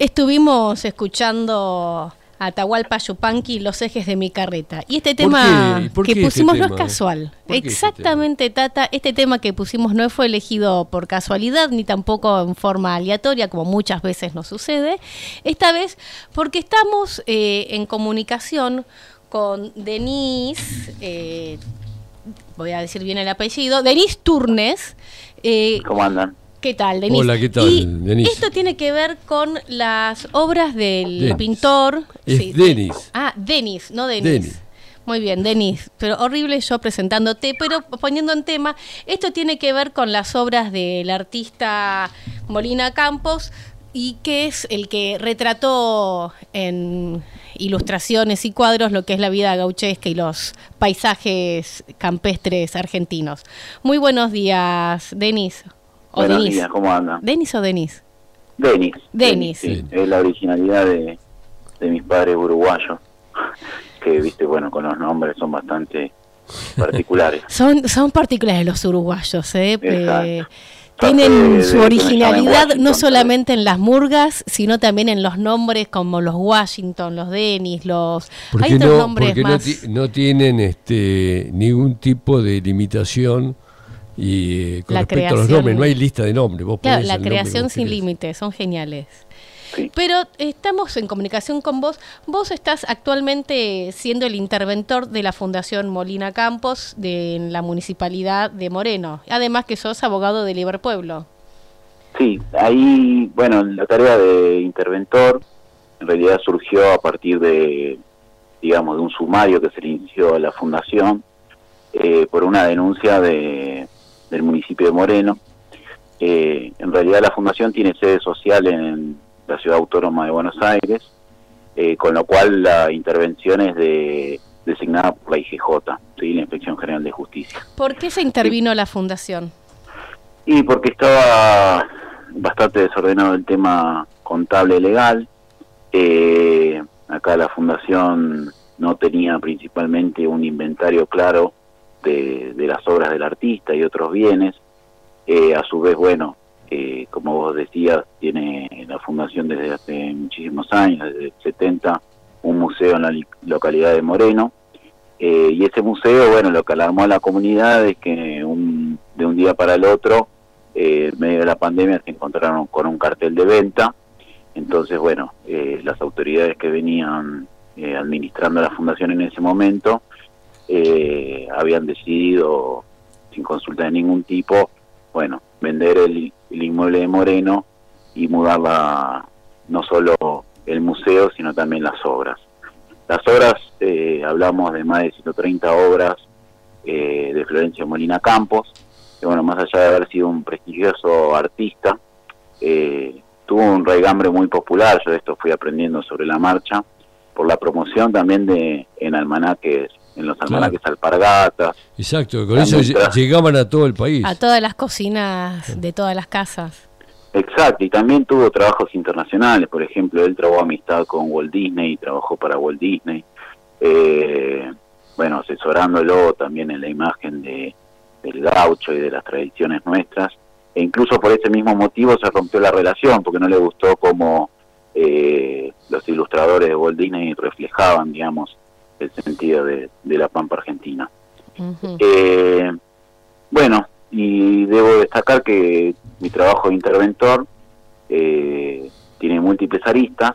Estuvimos escuchando Atahualpa Yupanqui, Los ejes de mi carreta. Y este tema que este pusimos no es casual. Este Exactamente, Tata. Este tema que pusimos no fue elegido por casualidad ni tampoco en forma aleatoria, como muchas veces nos sucede. Esta vez porque estamos eh, en comunicación con Denise. Eh, voy a decir bien el apellido, Denise Turnes. Eh, ¿Cómo andan? ¿Qué tal, Denis? Hola, ¿qué tal, y Esto tiene que ver con las obras del pintor. Es Denis. Ah, Denis, no Denis. Muy bien, Denis, pero horrible yo presentándote, pero poniendo en tema, esto tiene que ver con las obras del artista Molina Campos y que es el que retrató en ilustraciones y cuadros lo que es la vida gauchesca y los paisajes campestres argentinos. Muy buenos días, Denis. Buenos días, ¿cómo anda? ¿Denis o Denis? Denis. Denis. Sí, es la originalidad de, mis padres uruguayos, que, viste, bueno, con los nombres son bastante particulares. son, son particulares los uruguayos, ¿eh? tienen su originalidad no solamente en las murgas, sino también en los nombres como los Washington, los Denis, los... Hay otros nombres más. No, no, tienen este, ningún tipo de limitación y con respecto a los nombres, no hay lista de nombres. claro, la creación sin límites, son geniales. Pero estamos en comunicación con vos. Vos estás actualmente siendo el interventor de la Fundación Molina Campos de la Municipalidad de Moreno. Además que sos abogado de Liber Pueblo. Sí, ahí, bueno, la tarea de interventor en realidad surgió a partir de, digamos, de un sumario que se inició a la Fundación eh, por una denuncia de del municipio de Moreno. Eh, en realidad la fundación tiene sede social en la ciudad autónoma de Buenos Aires, eh, con lo cual la intervención es de, designada por la IGJ, ¿sí? la Inspección General de Justicia. ¿Por qué se intervino la fundación? Y porque estaba bastante desordenado el tema contable legal. Eh, acá la fundación no tenía principalmente un inventario claro de, las obras del artista y otros bienes. Eh, a su vez, bueno, eh, como vos decías, tiene la fundación desde hace muchísimos años, desde el 70, un museo en la localidad de Moreno. Eh, y ese museo, bueno, lo que alarmó a la comunidad es que un, de un día para el otro, en medio de la pandemia, se encontraron con un cartel de venta. Entonces, bueno, las autoridades que venían administrando la fundación en ese momento eh, habían decidido, sin consulta de ningún tipo, bueno, vender el, inmueble de Moreno y mudarla no solo el museo, sino también las obras. Las obras, eh, hablamos de más de 130 obras eh, de Florencia Molina Campos, que bueno, más allá de haber sido un prestigioso artista, eh, tuvo un raigambre muy popular, yo de esto fui aprendiendo sobre la marcha, por la promoción también de en almanaques en los almanaques alpargatas. Exacto, con eso llegaban a todo el país. A todas las cocinas de todas las casas. Exacto, y también tuvo trabajos internacionales, por ejemplo, él trabajó amistad con Walt Disney, trabajó para Walt Disney, eh, bueno, asesorándolo también en la imagen de, del gaucho y de las tradiciones nuestras, e incluso por ese mismo motivo se rompió la relación, porque no le gustó cómo eh, los ilustradores de Walt Disney reflejaban, digamos, el sentido de, la Pampa Argentina. Eh, bueno, y debo destacar que mi trabajo de interventor eh, tiene múltiples aristas.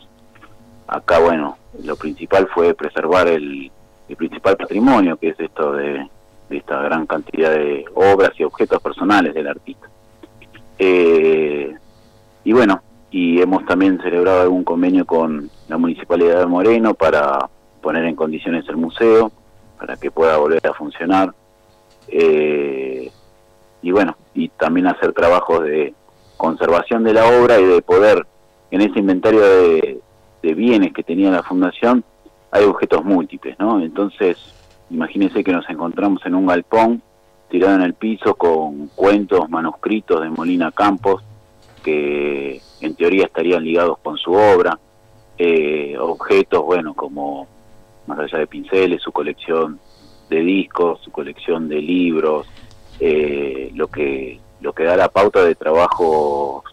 Acá, bueno, lo principal fue preservar el, principal patrimonio, que es esto de, esta gran cantidad de obras y objetos personales del artista. Eh, y bueno, y hemos también celebrado algún convenio con la Municipalidad de Moreno para poner en condiciones el museo para que pueda volver a funcionar. Eh, y bueno, y también hacer trabajos de conservación de la obra y de poder, en ese inventario de, bienes que tenía la fundación, hay objetos múltiples, ¿no? Entonces, imagínense que nos encontramos en un galpón tirado en el piso con cuentos, manuscritos de Molina Campos, que en teoría estarían ligados con su obra, eh, objetos, bueno, como más allá de pinceles, su colección de discos, su colección de libros, eh, lo que lo que da la pauta de trabajos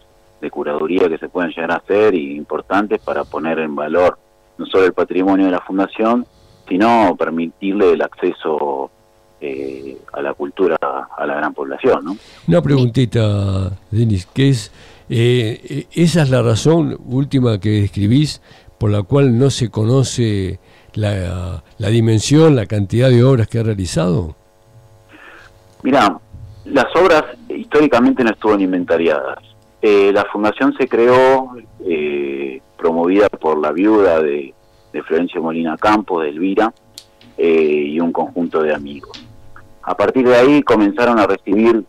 de curaduría que se pueden llegar a hacer y importantes para poner en valor no solo el patrimonio de la fundación, sino permitirle el acceso eh, a la cultura a la gran población. ¿no? Una preguntita, Denis, que es, eh, esa es la razón última que escribís por la cual no se conoce la, la dimensión, la cantidad de obras que ha realizado. Mira, las obras históricamente no estuvieron inventariadas. Eh, la fundación se creó eh, promovida por la viuda de, de Florencio Molina Campos, de Elvira, eh, y un conjunto de amigos. A partir de ahí comenzaron a recibir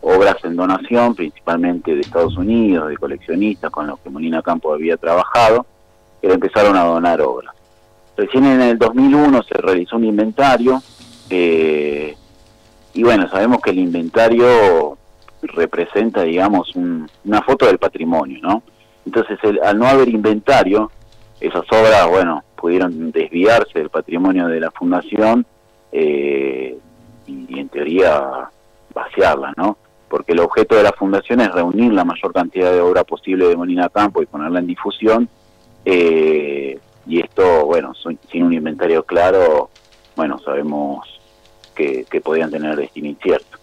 obras en donación, principalmente de Estados Unidos, de coleccionistas con los que Molina Campos había trabajado, le empezaron a donar obras. Recién en el 2001 se realizó un inventario, y bueno, sabemos que el inventario representa, digamos, una foto del patrimonio, ¿no? Entonces, al no haber inventario, esas obras, bueno, pudieron desviarse del patrimonio de la fundación eh, y, en teoría vaciarla, ¿no? Porque el objeto de la fundación es reunir la mayor cantidad de obra posible de Molina Campo y ponerla en difusión. Eh, y esto, bueno, sin un inventario claro, bueno, sabemos que, que podían tener destino incierto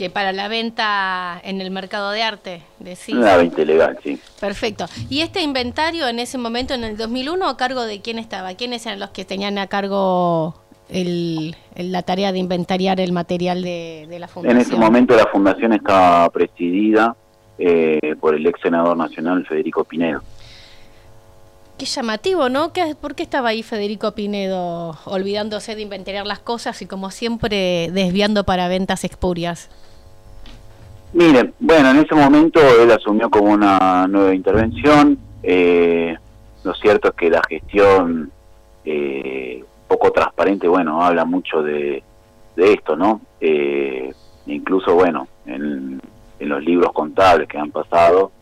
que para la venta en el mercado de arte, decís. La venta ilegal, sí. Perfecto. ¿Y este inventario en ese momento, en el 2001, a cargo de quién estaba? ¿Quiénes eran los que tenían a cargo el, la tarea de inventariar el material de, la fundación? En ese momento la fundación estaba presidida eh, por el ex senador nacional Federico Pinedo. Qué llamativo, ¿no? ¿Qué, ¿Por qué estaba ahí Federico Pinedo olvidándose de inventariar las cosas y como siempre desviando para ventas expurias? Mire, bueno, en ese momento él asumió como una nueva intervención. Eh, lo cierto es que la gestión eh, poco transparente, bueno, habla mucho de, esto, ¿no? Eh, incluso, bueno, en, los libros contables que han pasado,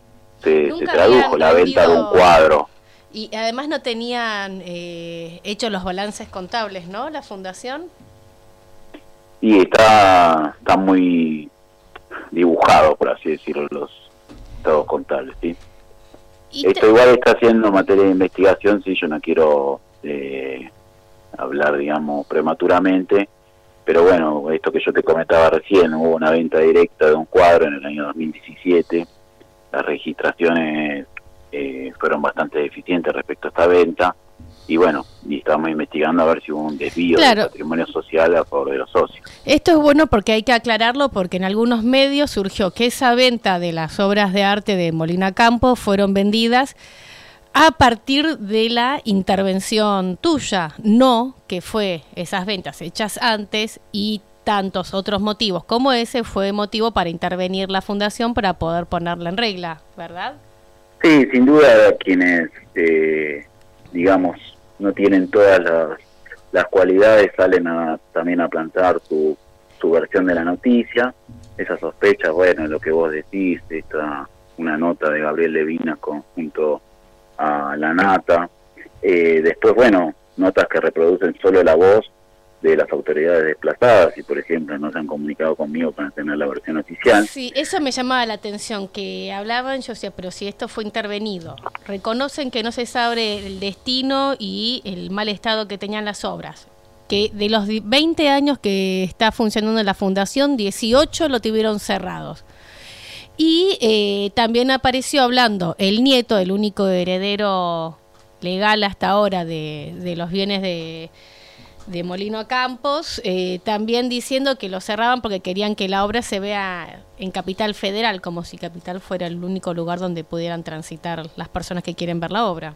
se, tradujo la venta de un cuadro. Y además no tenían eh, hecho los balances contables, ¿no? La fundación. Y está, está muy dibujado, por así decirlo, los estados contables, ¿sí? Esto igual está haciendo materia de investigación, sí, yo no quiero eh, hablar, digamos, prematuramente, pero bueno, esto que yo te comentaba recién, hubo una venta directa de un cuadro en el año 2017, las registraciones eh, fueron bastante deficientes respecto a esta venta, y bueno, y estamos investigando a ver si hubo un desvío del patrimonio social a favor de los socios. Esto es bueno porque hay que aclararlo porque en algunos medios surgió que esa venta de las obras de arte de Molina Campo fueron vendidas a partir de la intervención tuya, no que fue esas ventas hechas antes y tantos otros motivos como ese fue motivo para intervenir la fundación para poder ponerla en regla, ¿verdad? Sí, sin duda quienes, eh, digamos, no tienen todas las, cualidades, salen a, también a plantar su, su versión de la noticia. Esa sospecha, bueno, lo que vos decís, está una nota de Gabriel Levina junto a La Nata. Eh, después, bueno, notas que reproducen solo la voz de las autoridades desplazadas y por ejemplo no se han comunicado conmigo para tener la versión oficial. Sí, eso me llamaba la atención, que hablaban, yo decía, pero si esto fue intervenido, reconocen que no se sabe el destino y el mal estado que tenían las obras, que de los 20 años que está funcionando la fundación, 18 lo tuvieron cerrados. Y eh, también apareció hablando el nieto, el único heredero legal hasta ahora de, de los bienes de de Molino Campos, eh, también diciendo que lo cerraban porque querían que la obra se vea en Capital Federal, como si Capital fuera el único lugar donde pudieran transitar las personas que quieren ver la obra.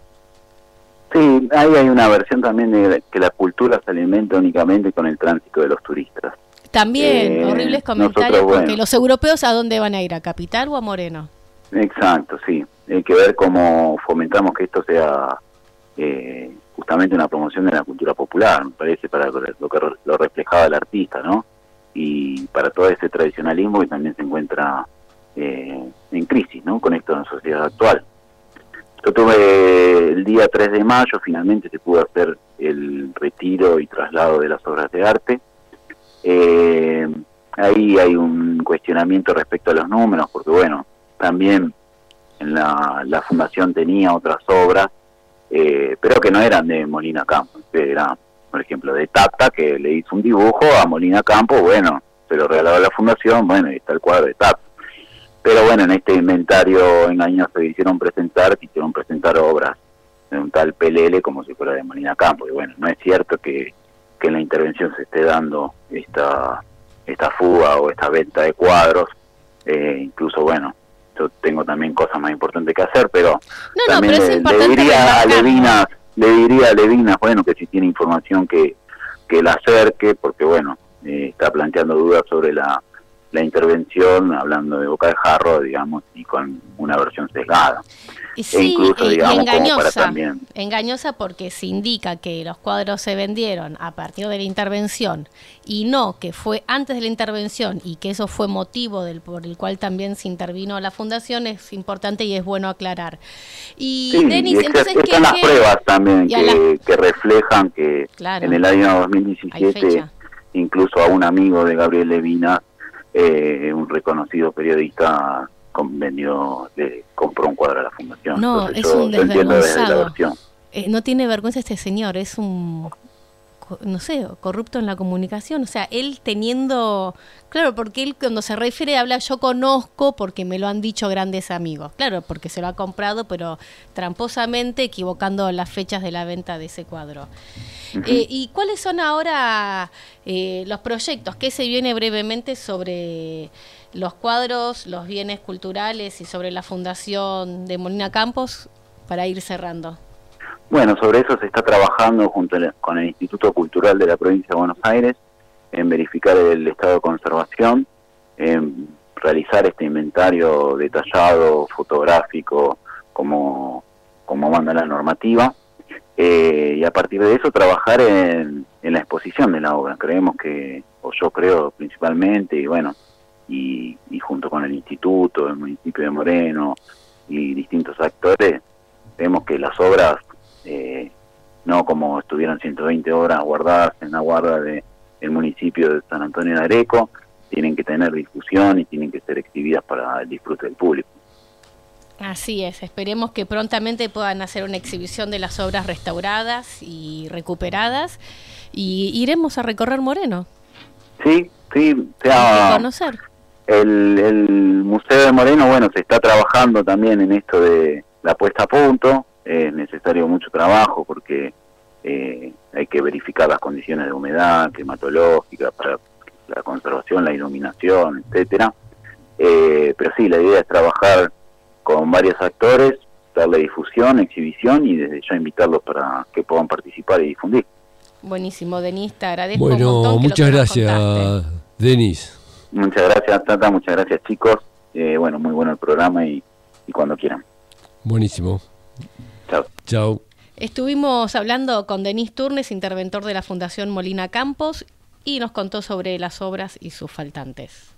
Sí, ahí hay una versión también de que la cultura se alimenta únicamente con el tránsito de los turistas. También, eh, horribles comentarios, porque los europeos a dónde van a ir, a Capital o a Moreno. Exacto, sí. Hay que ver cómo fomentamos que esto sea eh, justamente una promoción de la cultura popular, me parece, para lo que lo reflejaba el artista, ¿no? Y para todo ese tradicionalismo que también se encuentra eh, en crisis, ¿no? Con esto en la sociedad actual. Yo tuve el día 3 de mayo, finalmente se pudo hacer el retiro y traslado de las obras de arte. Eh, ahí hay un cuestionamiento respecto a los números, porque bueno, también en la, la fundación tenía otras obras, eh, pero que no eran de Molina Campos, era, por ejemplo, de Tata, que le hizo un dibujo a Molina Campos, bueno, se lo regaló a la fundación, bueno, y está el cuadro de Tata. Pero bueno, en este inventario engañoso se hicieron presentar, hicieron presentar obras de un tal Pelele como si fuera de Molina Campos, y bueno, no es cierto que, que en la intervención se esté dando esta, esta fuga o esta venta de cuadros, eh, incluso bueno, yo tengo también cosas más importantes que hacer, pero también le, diría a Levina, le diría a Levina, bueno, que si tiene información que, que la acerque, porque bueno, eh, está planteando dudas sobre la, la intervención, hablando de boca de jarro, digamos, y con una versión sesgada. E sí, incluso, digamos, engañosa, engañosa porque se indica que los cuadros se vendieron a partir de la intervención y no que fue antes de la intervención y que eso fue motivo del, por el cual también se intervino la fundación, es importante y es bueno aclarar. Y Denis, entonces... Están las pruebas también que, reflejan que en el año 2017 incluso a un amigo de Gabriel Levina eh, un reconocido periodista vendió, le compró un cuadro a la fundación. No, es un desvergonzado. Eh, no tiene vergüenza este señor, es un no sé, corrupto en la comunicación. O sea, él teniendo, claro, porque él cuando se refiere habla yo conozco porque me lo han dicho grandes amigos. Claro, porque se lo ha comprado, pero tramposamente equivocando las fechas de la venta de ese cuadro. Eh, ¿Y cuáles son ahora eh, los proyectos? ¿Qué se viene brevemente sobre los cuadros, los bienes culturales y sobre la fundación de Molina Campos para ir cerrando? Bueno, sobre eso se está trabajando junto con el Instituto Cultural de la Provincia de Buenos Aires en verificar el estado de conservación, en realizar este inventario detallado, fotográfico, como, como manda la normativa, eh, y a partir de eso trabajar en, la exposición de la obra. Creemos que, o yo creo principalmente, y bueno, y, y junto con el instituto, el municipio de Moreno y distintos actores, vemos que las obras eh, no como estuvieron 120 horas guardadas en la guarda de el municipio de San Antonio de Areco, tienen que tener difusión y tienen que ser exhibidas para el disfrute del público. Así es, esperemos que prontamente puedan hacer una exhibición de las obras restauradas y recuperadas y iremos a recorrer Moreno. Sí, sí, sea, conocer. El, el Museo de Moreno, bueno, se está trabajando también en esto de la puesta a punto, es necesario mucho trabajo porque eh, hay que verificar las condiciones de humedad, climatológica, para la conservación, la iluminación, etcétera. Eh, pero sí, la idea es trabajar con varios actores, darle difusión, exhibición y desde ya invitarlos para que puedan participar y difundir. Buenísimo, Denis, te agradezco. Bueno, muchas gracias, Denis. Muchas gracias, Tata, muchas gracias, chicos. Eh, bueno, muy bueno el programa y, y cuando quieran. Buenísimo. Chao. Estuvimos hablando con Denis Turnes, interventor de la Fundación Molina Campos, y nos contó sobre las obras y sus faltantes.